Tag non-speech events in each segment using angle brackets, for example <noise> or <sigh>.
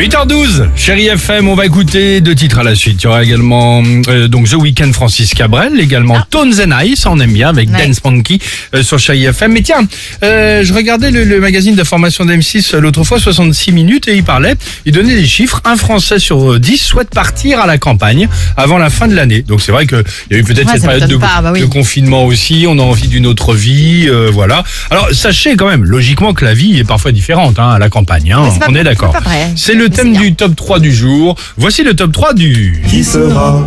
8h12, chérie FM, on va écouter deux titres à la suite. Il y aura également euh, donc The Weeknd Francis Cabrel, également Tones and Ice, on aime bien, avec Ouais. Dance Monkey euh, sur chérie FM. Mais tiens, euh, je regardais le, le magazine d'information d'M6 euh, l'autre fois, 66 minutes, et il parlait, il donnait des chiffres. Un Français sur euh, 10 souhaite partir à la campagne avant la fin de l'année. Donc c'est vrai qu'il y a eu peut-être Ouais, cette période de, pas, bah oui. de confinement aussi, on a envie d'une autre vie, euh, voilà. Alors sachez quand même, logiquement que la vie est parfois différente hein, à la campagne, hein, pas- on est d'accord. C'est le Thème du top 3 du jour. Voici le top 3 du... Qui sera ra,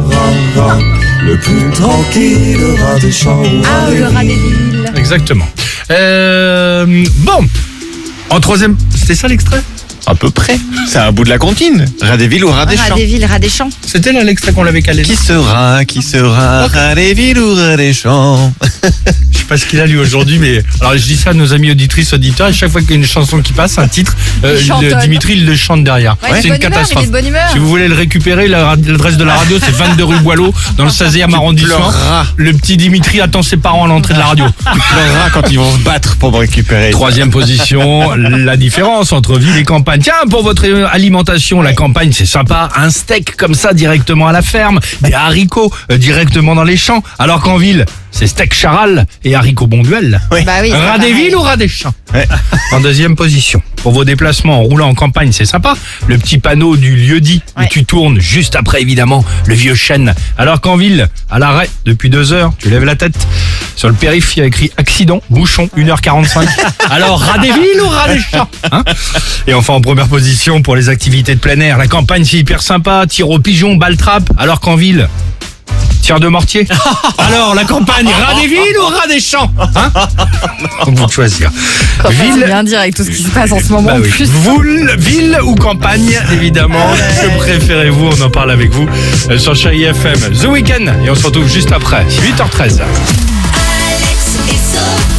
ra, le plus tranquille rat des champs ou Ah, le rat des villes. Exactement. Euh, bon, en troisième... C'était ça l'extrait? À peu près. C'est un bout de la comptine. Rat des villes ou rat des Rat champs. des villes, rat des champs. C'était là l'extrait qu'on l'avait calé. Qui sera, qui sera, rat des villes ou rat <laughs> des champs Je sais pas ce qu'il a lu aujourd'hui, mais... Alors je dis ça à nos amis auditrices, auditeurs, et chaque fois qu'il y a une chanson qui passe, un titre, euh, Il le- chantonne. Dimitri il le chante derrière. Ouais, c'est une catastrophe. humeur. Si vous voulez le récupérer, l'adresse de la radio, c'est 22 rue Boileau, dans le 16e arrondissement. Le petit Dimitri attend ses parents à l'entrée de la radio. Tu pleureras quand ils vont se battre pour me récupérer. Troisième position, la différence entre ville et campagne. Tiens, pour votre alimentation, la campagne, c'est sympa. Un steak comme ça directement à la ferme, des haricots euh, directement dans les champs. Alors qu'en ville, c'est steak charal et haricots bonduel. Oui. Bah oui. Rat des villes ou rat des champs Ouais. En deuxième position, pour vos déplacements en roulant en campagne, c'est sympa. Le petit panneau du lieu dit où Ouais. tu tournes juste après évidemment le vieux chêne. Alors qu'en ville, à l'arrêt, depuis deux heures, tu lèves la tête. Sur le périph', il y a écrit accident, bouchon, 1h45. <laughs> Alors, rat des villes ou rat des champs hein Et enfin, en première position, pour les activités de plein air, la campagne, c'est hyper sympa. Tir au pigeon, balle trappe. Alors qu'en ville, tir de mortier. <laughs> Alors, la campagne, rat des villes ou rat des champs hein de choisir. Ville, bien dire avec tout ce qui se passe en ce moment bah en oui. plus. Voule, ville ou campagne, évidemment. Que préférez-vous On en parle avec vous euh, sur Chérie FM. The Weekend. Et on se retrouve juste après, 8h13. Alex et Sophie.